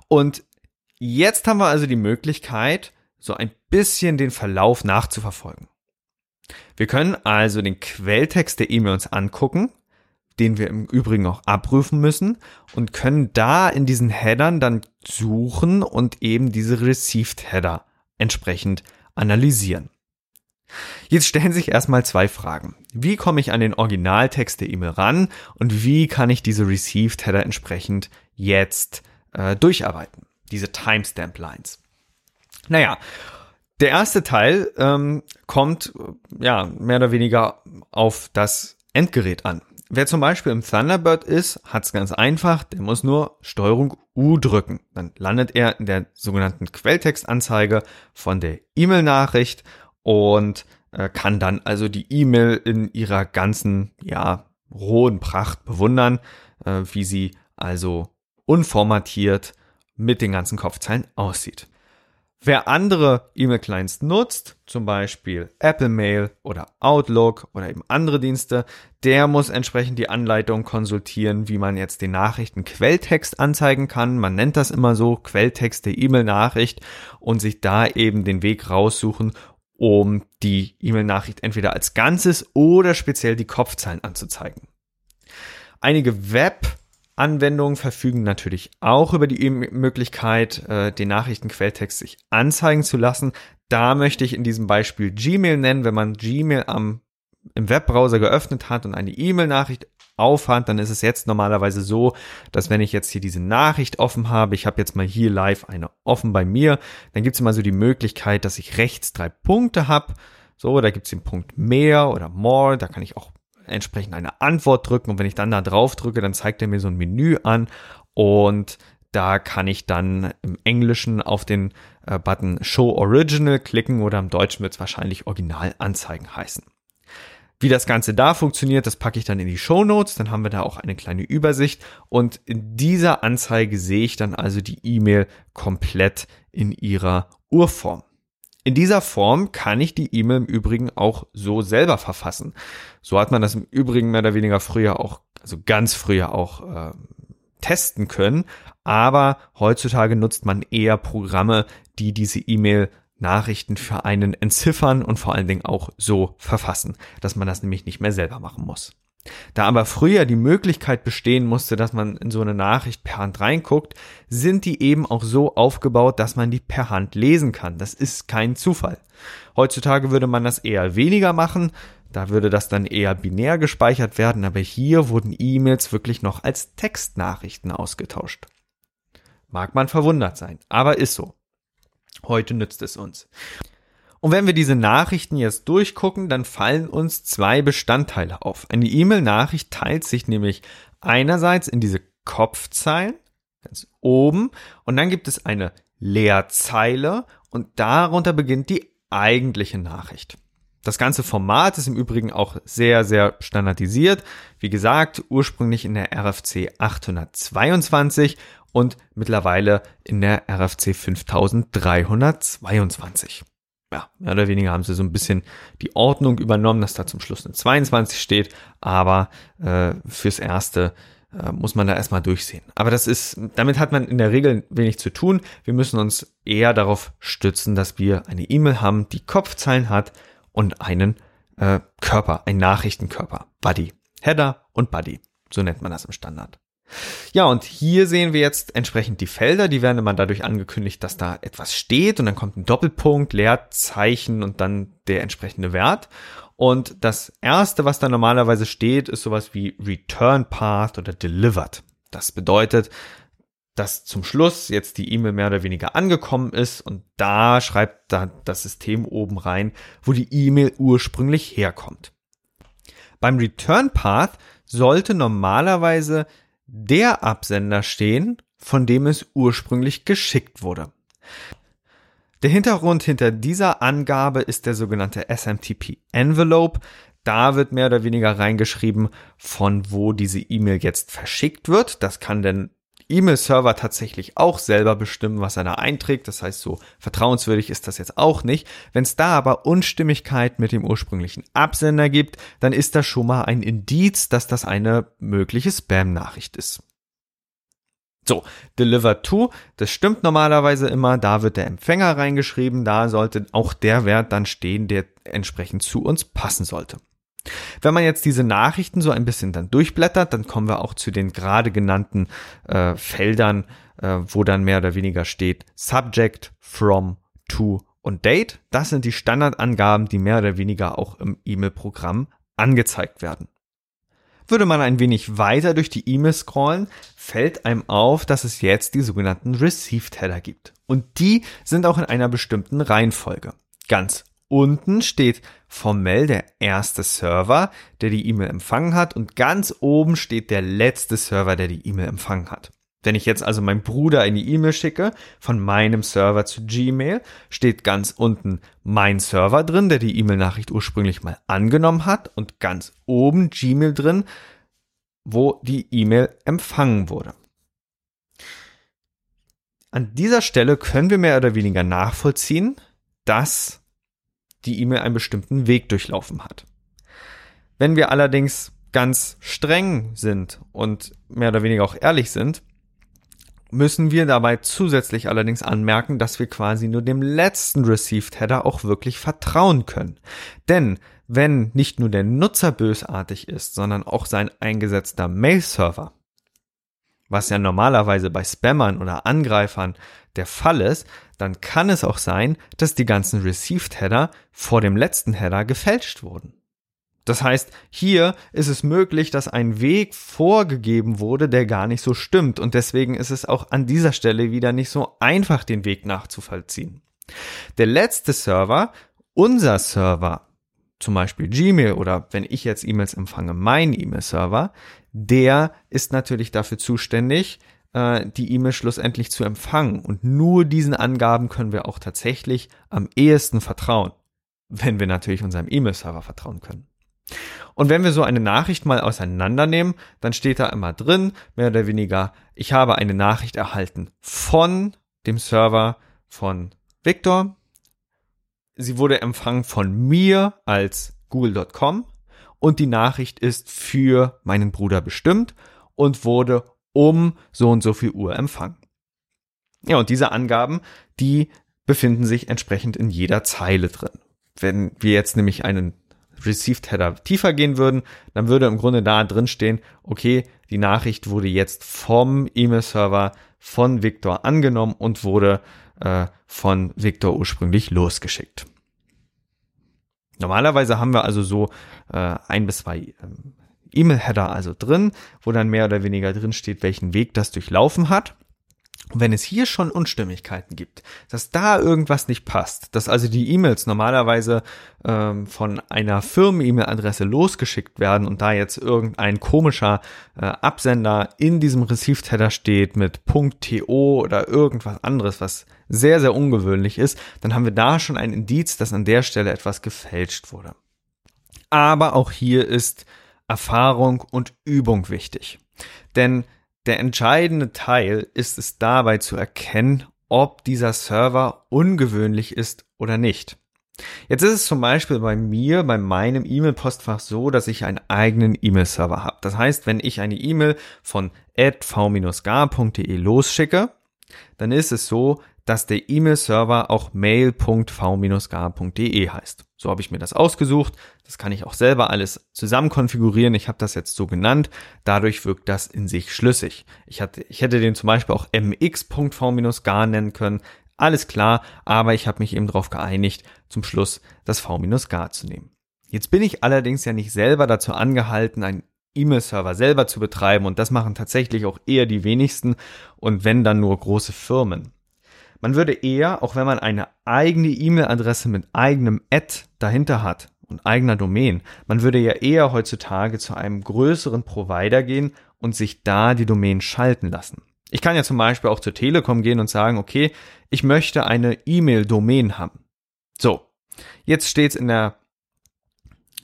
Und jetzt haben wir also die Möglichkeit, so ein bisschen den Verlauf nachzuverfolgen. Wir können also den Quelltext der E-Mail uns angucken, den wir im Übrigen auch abprüfen müssen und können da in diesen Headern dann suchen und eben diese Received Header entsprechend analysieren. Jetzt stellen sich erstmal zwei Fragen. Wie komme ich an den Originaltext der E-Mail ran und wie kann ich diese Received Header entsprechend jetzt äh, durcharbeiten. Diese Timestamp Lines. Naja, der erste Teil ähm, kommt ja mehr oder weniger auf das Endgerät an. Wer zum Beispiel im Thunderbird ist, hat es ganz einfach, der muss nur Steuerung U drücken. Dann landet er in der sogenannten Quelltextanzeige von der E-Mail-Nachricht und äh, kann dann also die E-Mail in ihrer ganzen, ja, rohen Pracht bewundern, äh, wie sie also unformatiert mit den ganzen Kopfzeilen aussieht. Wer andere E-Mail-Clients nutzt, zum Beispiel Apple Mail oder Outlook oder eben andere Dienste, der muss entsprechend die Anleitung konsultieren, wie man jetzt den Nachrichten-Quelltext anzeigen kann. Man nennt das immer so, Quelltext der E-Mail-Nachricht und sich da eben den Weg raussuchen, um die E-Mail-Nachricht entweder als Ganzes oder speziell die Kopfzeilen anzuzeigen. Einige Web- Anwendungen verfügen natürlich auch über die Möglichkeit, äh, den Nachrichtenquelltext sich anzeigen zu lassen. Da möchte ich in diesem Beispiel Gmail nennen. Wenn man Gmail am, im Webbrowser geöffnet hat und eine E-Mail-Nachricht aufhat, dann ist es jetzt normalerweise so, dass wenn ich jetzt hier diese Nachricht offen habe, ich habe jetzt mal hier live eine offen bei mir, dann gibt es immer so die Möglichkeit, dass ich rechts drei Punkte habe. So, da gibt es den Punkt mehr oder more, da kann ich auch entsprechend eine Antwort drücken und wenn ich dann da drauf drücke, dann zeigt er mir so ein Menü an und da kann ich dann im Englischen auf den äh, Button Show Original klicken oder im Deutschen wird es wahrscheinlich Original anzeigen heißen. Wie das Ganze da funktioniert, das packe ich dann in die Show Notes, dann haben wir da auch eine kleine Übersicht und in dieser Anzeige sehe ich dann also die E-Mail komplett in ihrer Urform. In dieser Form kann ich die E-Mail im Übrigen auch so selber verfassen. So hat man das im Übrigen mehr oder weniger früher auch, also ganz früher auch äh, testen können. Aber heutzutage nutzt man eher Programme, die diese E-Mail Nachrichten für einen entziffern und vor allen Dingen auch so verfassen, dass man das nämlich nicht mehr selber machen muss. Da aber früher die Möglichkeit bestehen musste, dass man in so eine Nachricht per Hand reinguckt, sind die eben auch so aufgebaut, dass man die per Hand lesen kann. Das ist kein Zufall. Heutzutage würde man das eher weniger machen, da würde das dann eher binär gespeichert werden, aber hier wurden E-Mails wirklich noch als Textnachrichten ausgetauscht. Mag man verwundert sein, aber ist so. Heute nützt es uns. Und wenn wir diese Nachrichten jetzt durchgucken, dann fallen uns zwei Bestandteile auf. Eine E-Mail-Nachricht teilt sich nämlich einerseits in diese Kopfzeilen, ganz oben, und dann gibt es eine Leerzeile und darunter beginnt die eigentliche Nachricht. Das ganze Format ist im Übrigen auch sehr, sehr standardisiert. Wie gesagt, ursprünglich in der RFC 822 und mittlerweile in der RFC 5322. Ja, mehr oder weniger haben sie so ein bisschen die Ordnung übernommen, dass da zum Schluss eine 22 steht, aber äh, fürs Erste äh, muss man da erstmal durchsehen. Aber das ist, damit hat man in der Regel wenig zu tun. Wir müssen uns eher darauf stützen, dass wir eine E-Mail haben, die Kopfzeilen hat und einen äh, Körper, ein Nachrichtenkörper, Buddy. Header und Buddy, so nennt man das im Standard. Ja, und hier sehen wir jetzt entsprechend die Felder, die werden immer dadurch angekündigt, dass da etwas steht und dann kommt ein Doppelpunkt, Leerzeichen und dann der entsprechende Wert. Und das erste, was da normalerweise steht, ist sowas wie Return Path oder Delivered. Das bedeutet, dass zum Schluss jetzt die E-Mail mehr oder weniger angekommen ist und da schreibt da das System oben rein, wo die E-Mail ursprünglich herkommt. Beim Return Path sollte normalerweise der Absender stehen, von dem es ursprünglich geschickt wurde. Der Hintergrund hinter dieser Angabe ist der sogenannte SMTP Envelope. Da wird mehr oder weniger reingeschrieben, von wo diese E-Mail jetzt verschickt wird. Das kann denn E-Mail-Server tatsächlich auch selber bestimmen, was er da einträgt. Das heißt, so vertrauenswürdig ist das jetzt auch nicht. Wenn es da aber Unstimmigkeit mit dem ursprünglichen Absender gibt, dann ist das schon mal ein Indiz, dass das eine mögliche Spam-Nachricht ist. So, deliver to, das stimmt normalerweise immer, da wird der Empfänger reingeschrieben, da sollte auch der Wert dann stehen, der entsprechend zu uns passen sollte. Wenn man jetzt diese Nachrichten so ein bisschen dann durchblättert, dann kommen wir auch zu den gerade genannten äh, Feldern, äh, wo dann mehr oder weniger steht Subject, From, To und Date. Das sind die Standardangaben, die mehr oder weniger auch im E-Mail-Programm angezeigt werden. Würde man ein wenig weiter durch die E-Mail scrollen, fällt einem auf, dass es jetzt die sogenannten Received Header gibt. Und die sind auch in einer bestimmten Reihenfolge. Ganz Unten steht formell der erste Server, der die E-Mail empfangen hat und ganz oben steht der letzte Server, der die E-Mail empfangen hat. Wenn ich jetzt also meinem Bruder eine E-Mail schicke, von meinem Server zu Gmail, steht ganz unten mein Server drin, der die E-Mail-Nachricht ursprünglich mal angenommen hat und ganz oben Gmail drin, wo die E-Mail empfangen wurde. An dieser Stelle können wir mehr oder weniger nachvollziehen, dass die E-Mail einen bestimmten Weg durchlaufen hat. Wenn wir allerdings ganz streng sind und mehr oder weniger auch ehrlich sind, müssen wir dabei zusätzlich allerdings anmerken, dass wir quasi nur dem letzten Received Header auch wirklich vertrauen können. Denn wenn nicht nur der Nutzer bösartig ist, sondern auch sein eingesetzter Mail-Server, was ja normalerweise bei Spammern oder Angreifern der Fall ist, dann kann es auch sein, dass die ganzen Received Header vor dem letzten Header gefälscht wurden. Das heißt, hier ist es möglich, dass ein Weg vorgegeben wurde, der gar nicht so stimmt und deswegen ist es auch an dieser Stelle wieder nicht so einfach, den Weg nachzuvollziehen. Der letzte Server, unser Server, zum Beispiel Gmail oder wenn ich jetzt E-Mails empfange, mein E-Mail-Server, der ist natürlich dafür zuständig, äh, die E-Mail schlussendlich zu empfangen. Und nur diesen Angaben können wir auch tatsächlich am ehesten vertrauen, wenn wir natürlich unserem E-Mail-Server vertrauen können. Und wenn wir so eine Nachricht mal auseinandernehmen, dann steht da immer drin, mehr oder weniger, ich habe eine Nachricht erhalten von dem Server von Victor. Sie wurde empfangen von mir als google.com und die Nachricht ist für meinen Bruder bestimmt und wurde um so und so viel Uhr empfangen. Ja, und diese Angaben, die befinden sich entsprechend in jeder Zeile drin. Wenn wir jetzt nämlich einen Received Header tiefer gehen würden, dann würde im Grunde da drin stehen, okay, die Nachricht wurde jetzt vom E-Mail-Server von Victor angenommen und wurde äh, von Victor ursprünglich losgeschickt. Normalerweise haben wir also so äh, ein bis zwei ähm, E-Mail-Header also drin, wo dann mehr oder weniger drin steht, welchen Weg das durchlaufen hat. Und wenn es hier schon Unstimmigkeiten gibt, dass da irgendwas nicht passt, dass also die E-Mails normalerweise ähm, von einer Firmen-E-Mail-Adresse losgeschickt werden und da jetzt irgendein komischer äh, Absender in diesem Received-Header steht mit .to oder irgendwas anderes, was sehr, sehr ungewöhnlich ist, dann haben wir da schon ein Indiz, dass an der Stelle etwas gefälscht wurde. Aber auch hier ist Erfahrung und Übung wichtig. Denn der entscheidende Teil ist es dabei zu erkennen, ob dieser Server ungewöhnlich ist oder nicht. Jetzt ist es zum Beispiel bei mir, bei meinem E-Mail-Postfach so, dass ich einen eigenen E-Mail-Server habe. Das heißt, wenn ich eine E-Mail von v-gar.de losschicke, dann ist es so, dass der E-Mail-Server auch mail.v-gar.de heißt. So habe ich mir das ausgesucht. Das kann ich auch selber alles zusammen konfigurieren. Ich habe das jetzt so genannt. Dadurch wirkt das in sich schlüssig. Ich, hatte, ich hätte den zum Beispiel auch mx.v-gar nennen können. Alles klar, aber ich habe mich eben darauf geeinigt, zum Schluss das v-gar zu nehmen. Jetzt bin ich allerdings ja nicht selber dazu angehalten, einen E-Mail-Server selber zu betreiben und das machen tatsächlich auch eher die wenigsten und wenn dann nur große Firmen. Man würde eher, auch wenn man eine eigene E-Mail-Adresse mit eigenem Ad dahinter hat und eigener Domain, man würde ja eher heutzutage zu einem größeren Provider gehen und sich da die Domain schalten lassen. Ich kann ja zum Beispiel auch zur Telekom gehen und sagen, okay, ich möchte eine E-Mail-Domain haben. So, jetzt steht's in der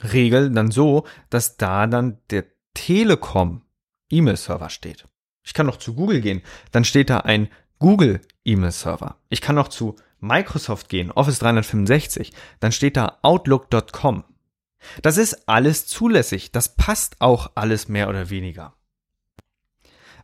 Regel dann so, dass da dann der Telekom E-Mail-Server steht. Ich kann noch zu Google gehen, dann steht da ein Google E-Mail-Server. Ich kann noch zu Microsoft gehen, Office 365, dann steht da Outlook.com. Das ist alles zulässig, das passt auch alles mehr oder weniger.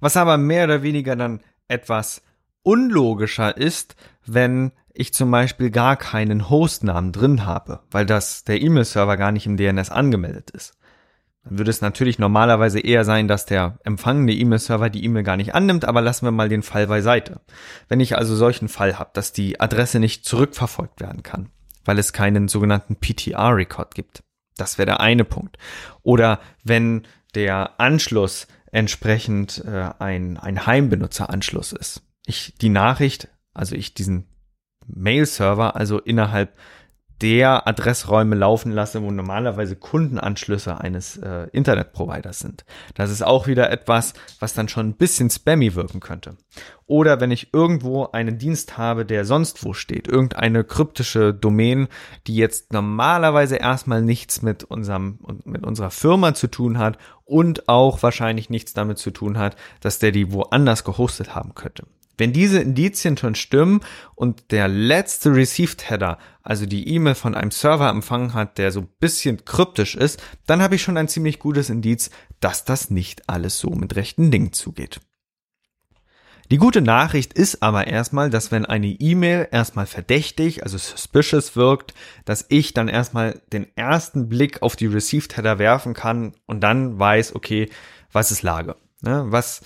Was aber mehr oder weniger dann etwas unlogischer ist, wenn ich zum Beispiel gar keinen Hostnamen drin habe, weil das der E-Mail-Server gar nicht im DNS angemeldet ist. Dann würde es natürlich normalerweise eher sein, dass der empfangende E-Mail-Server die E-Mail gar nicht annimmt, aber lassen wir mal den Fall beiseite. Wenn ich also solchen Fall habe, dass die Adresse nicht zurückverfolgt werden kann, weil es keinen sogenannten PTR-Record gibt. Das wäre der eine Punkt. Oder wenn der Anschluss entsprechend äh, ein, ein Heimbenutzeranschluss ist. Ich die Nachricht, also ich diesen Mail-Server also innerhalb der Adressräume laufen lasse, wo normalerweise Kundenanschlüsse eines äh, Internetproviders sind. Das ist auch wieder etwas, was dann schon ein bisschen spammy wirken könnte. Oder wenn ich irgendwo einen Dienst habe, der sonst wo steht, irgendeine kryptische Domain, die jetzt normalerweise erstmal nichts mit unserem mit unserer Firma zu tun hat und auch wahrscheinlich nichts damit zu tun hat, dass der die woanders gehostet haben könnte. Wenn diese Indizien schon stimmen und der letzte Received Header, also die E-Mail von einem Server empfangen hat, der so ein bisschen kryptisch ist, dann habe ich schon ein ziemlich gutes Indiz, dass das nicht alles so mit rechten Dingen zugeht. Die gute Nachricht ist aber erstmal, dass wenn eine E-Mail erstmal verdächtig, also suspicious wirkt, dass ich dann erstmal den ersten Blick auf die Received Header werfen kann und dann weiß, okay, was ist Lage? Ne? Was,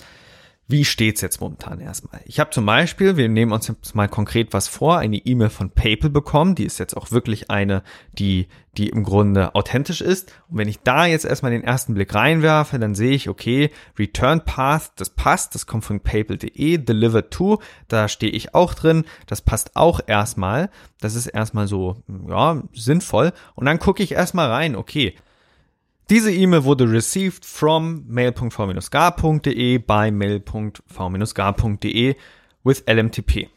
wie steht's jetzt momentan erstmal? Ich habe zum Beispiel, wir nehmen uns jetzt mal konkret was vor, eine E-Mail von PayPal bekommen. Die ist jetzt auch wirklich eine, die, die im Grunde authentisch ist. Und wenn ich da jetzt erstmal den ersten Blick reinwerfe, dann sehe ich, okay, Return Path, das passt, das kommt von PayPal.de, Delivered to, da stehe ich auch drin, das passt auch erstmal. Das ist erstmal so, ja, sinnvoll. Und dann gucke ich erstmal rein, okay, diese E-Mail wurde received from mail.v-gar.de by mail.v-gar.de with LMTP.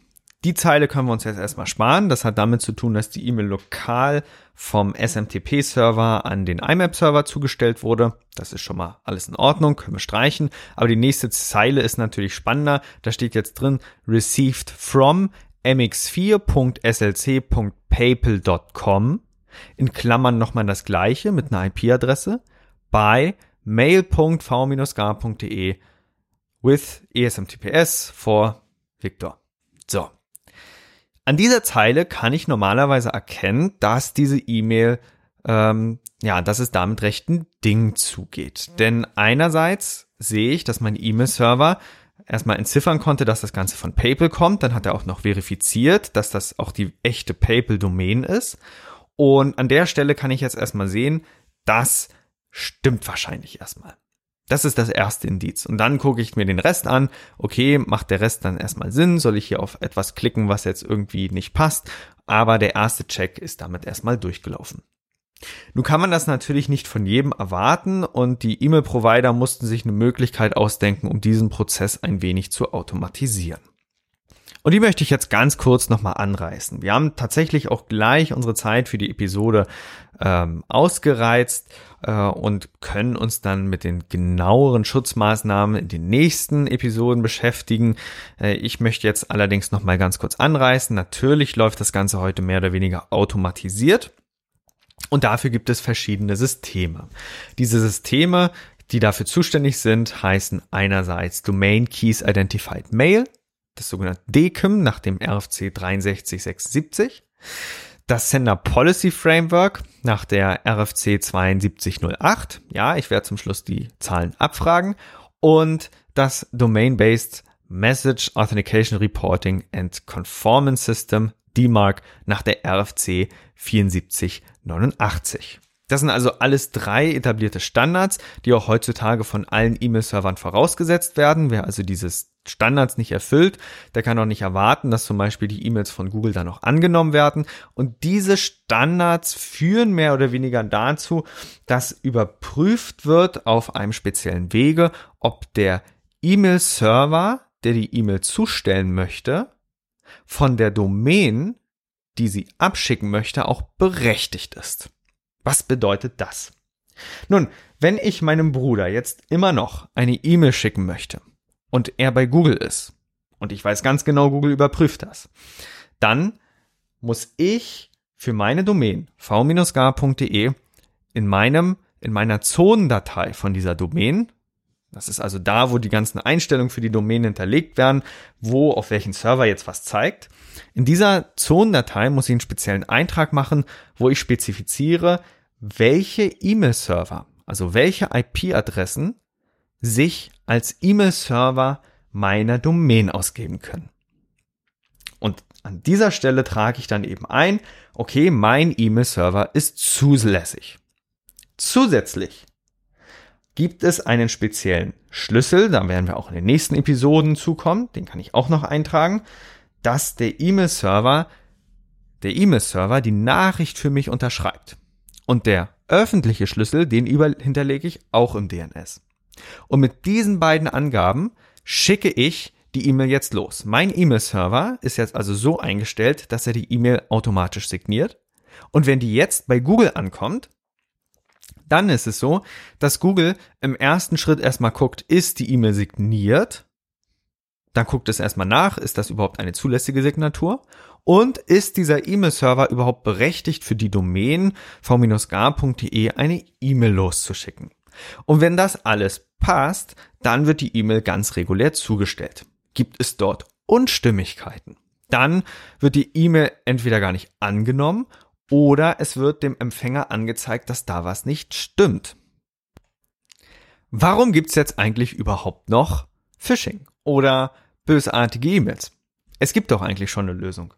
Die Zeile können wir uns jetzt erstmal sparen. Das hat damit zu tun, dass die E-Mail lokal vom SMTP-Server an den IMAP-Server zugestellt wurde. Das ist schon mal alles in Ordnung, können wir streichen. Aber die nächste Zeile ist natürlich spannender. Da steht jetzt drin, received from mx4.slc.paypal.com in Klammern nochmal das gleiche mit einer IP-Adresse bei mail.v-gar.de with ESMTPS for Victor. So. An dieser Zeile kann ich normalerweise erkennen, dass diese E-Mail, ähm, ja, dass es damit rechten Ding zugeht. Denn einerseits sehe ich, dass mein E-Mail-Server erstmal entziffern konnte, dass das Ganze von PayPal kommt. Dann hat er auch noch verifiziert, dass das auch die echte PayPal-Domain ist. Und an der Stelle kann ich jetzt erstmal sehen, das stimmt wahrscheinlich erstmal. Das ist das erste Indiz. Und dann gucke ich mir den Rest an. Okay, macht der Rest dann erstmal Sinn? Soll ich hier auf etwas klicken, was jetzt irgendwie nicht passt? Aber der erste Check ist damit erstmal durchgelaufen. Nun kann man das natürlich nicht von jedem erwarten und die E-Mail-Provider mussten sich eine Möglichkeit ausdenken, um diesen Prozess ein wenig zu automatisieren. Und die möchte ich jetzt ganz kurz nochmal anreißen. Wir haben tatsächlich auch gleich unsere Zeit für die Episode ähm, ausgereizt äh, und können uns dann mit den genaueren Schutzmaßnahmen in den nächsten Episoden beschäftigen. Äh, ich möchte jetzt allerdings nochmal ganz kurz anreißen. Natürlich läuft das Ganze heute mehr oder weniger automatisiert. Und dafür gibt es verschiedene Systeme. Diese Systeme, die dafür zuständig sind, heißen einerseits Domain Keys Identified Mail, das sogenannte DKIM nach dem RFC 6376, das Sender Policy Framework nach der RFC 7208, ja, ich werde zum Schluss die Zahlen abfragen, und das Domain-Based Message Authentication Reporting and Conformance System DMARC nach der RFC 7489. Das sind also alles drei etablierte Standards, die auch heutzutage von allen E-Mail-Servern vorausgesetzt werden. Wer also dieses Standards nicht erfüllt, der kann auch nicht erwarten, dass zum Beispiel die E-Mails von Google dann auch angenommen werden. Und diese Standards führen mehr oder weniger dazu, dass überprüft wird auf einem speziellen Wege, ob der E-Mail-Server, der die E-Mail zustellen möchte, von der Domain, die sie abschicken möchte, auch berechtigt ist. Was bedeutet das? Nun, wenn ich meinem Bruder jetzt immer noch eine E-Mail schicken möchte und er bei Google ist, und ich weiß ganz genau, Google überprüft das, dann muss ich für meine Domain v-gar.de in meinem, in meiner Zonendatei von dieser Domain, das ist also da, wo die ganzen Einstellungen für die Domain hinterlegt werden, wo auf welchen Server jetzt was zeigt. In dieser Zonendatei muss ich einen speziellen Eintrag machen, wo ich spezifiziere, welche E-Mail-Server, also welche IP-Adressen sich als E-Mail-Server meiner Domain ausgeben können. Und an dieser Stelle trage ich dann eben ein, okay, mein E-Mail-Server ist zulässig. Zusätzlich gibt es einen speziellen Schlüssel, da werden wir auch in den nächsten Episoden zukommen, den kann ich auch noch eintragen, dass der E-Mail-Server, der E-Mail-Server die Nachricht für mich unterschreibt. Und der öffentliche Schlüssel, den über hinterlege ich auch im DNS. Und mit diesen beiden Angaben schicke ich die E-Mail jetzt los. Mein E-Mail-Server ist jetzt also so eingestellt, dass er die E-Mail automatisch signiert. Und wenn die jetzt bei Google ankommt, dann ist es so, dass Google im ersten Schritt erstmal guckt, ist die E-Mail signiert? Dann guckt es erstmal nach, ist das überhaupt eine zulässige Signatur? Und ist dieser E-Mail-Server überhaupt berechtigt für die Domain v-gar.de eine E-Mail loszuschicken? Und wenn das alles passt, dann wird die E-Mail ganz regulär zugestellt. Gibt es dort Unstimmigkeiten? Dann wird die E-Mail entweder gar nicht angenommen oder es wird dem Empfänger angezeigt, dass da was nicht stimmt. Warum gibt's jetzt eigentlich überhaupt noch Phishing oder bösartige E-Mails? Es gibt doch eigentlich schon eine Lösung.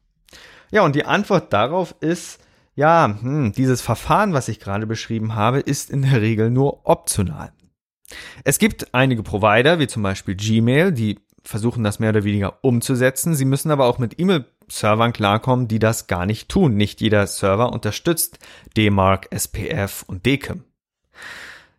Ja, und die Antwort darauf ist, ja, hm, dieses Verfahren, was ich gerade beschrieben habe, ist in der Regel nur optional. Es gibt einige Provider, wie zum Beispiel Gmail, die versuchen das mehr oder weniger umzusetzen. Sie müssen aber auch mit E-Mail-Servern klarkommen, die das gar nicht tun. Nicht jeder Server unterstützt DMARC, SPF und DKIM.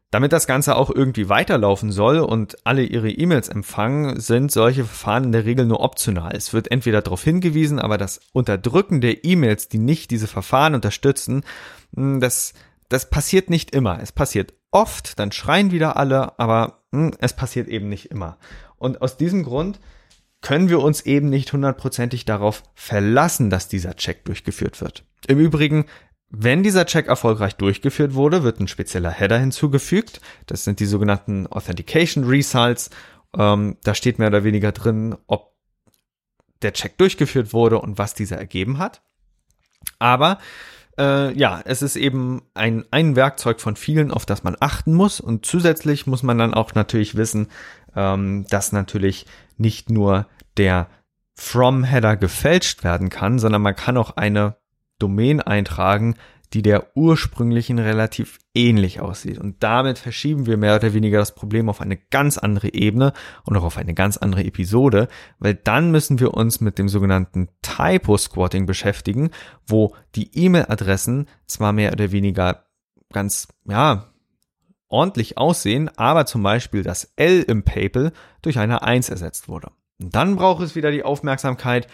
Damit das Ganze auch irgendwie weiterlaufen soll und alle ihre E-Mails empfangen, sind solche Verfahren in der Regel nur optional. Es wird entweder darauf hingewiesen, aber das Unterdrücken der E-Mails, die nicht diese Verfahren unterstützen, hm, das, das passiert nicht immer. Es passiert oft, dann schreien wieder alle, aber hm, es passiert eben nicht immer. Und aus diesem Grund können wir uns eben nicht hundertprozentig darauf verlassen, dass dieser Check durchgeführt wird. Im Übrigen, wenn dieser Check erfolgreich durchgeführt wurde, wird ein spezieller Header hinzugefügt. Das sind die sogenannten Authentication Results. Ähm, da steht mehr oder weniger drin, ob der Check durchgeführt wurde und was dieser ergeben hat. Aber äh, ja, es ist eben ein, ein Werkzeug von vielen, auf das man achten muss. Und zusätzlich muss man dann auch natürlich wissen, ähm, dass natürlich nicht nur der From-Header gefälscht werden kann, sondern man kann auch eine Domain eintragen, die der ursprünglichen relativ ähnlich aussieht. Und damit verschieben wir mehr oder weniger das Problem auf eine ganz andere Ebene und auch auf eine ganz andere Episode, weil dann müssen wir uns mit dem sogenannten Typo-Squatting beschäftigen, wo die E-Mail-Adressen zwar mehr oder weniger ganz, ja, ordentlich aussehen, aber zum Beispiel das L im PayPal durch eine 1 ersetzt wurde. Und dann braucht es wieder die Aufmerksamkeit,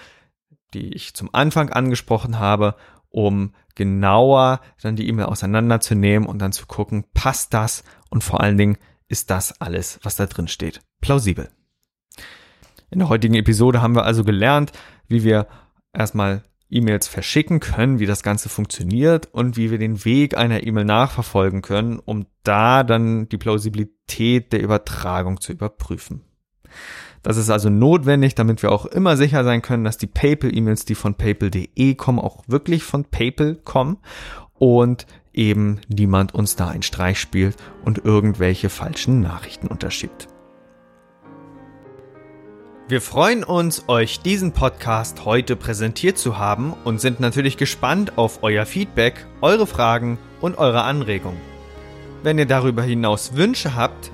die ich zum Anfang angesprochen habe, um genauer dann die E-Mail auseinanderzunehmen und dann zu gucken, passt das und vor allen Dingen ist das alles, was da drin steht, plausibel. In der heutigen Episode haben wir also gelernt, wie wir erstmal E-Mails verschicken können, wie das Ganze funktioniert und wie wir den Weg einer E-Mail nachverfolgen können, um da dann die Plausibilität der Übertragung zu überprüfen. Das ist also notwendig, damit wir auch immer sicher sein können, dass die PayPal-E-Mails, die von PayPal.de kommen, auch wirklich von PayPal kommen und eben niemand uns da einen Streich spielt und irgendwelche falschen Nachrichten unterschiebt. Wir freuen uns, euch diesen Podcast heute präsentiert zu haben und sind natürlich gespannt auf euer Feedback, eure Fragen und eure Anregungen. Wenn ihr darüber hinaus Wünsche habt,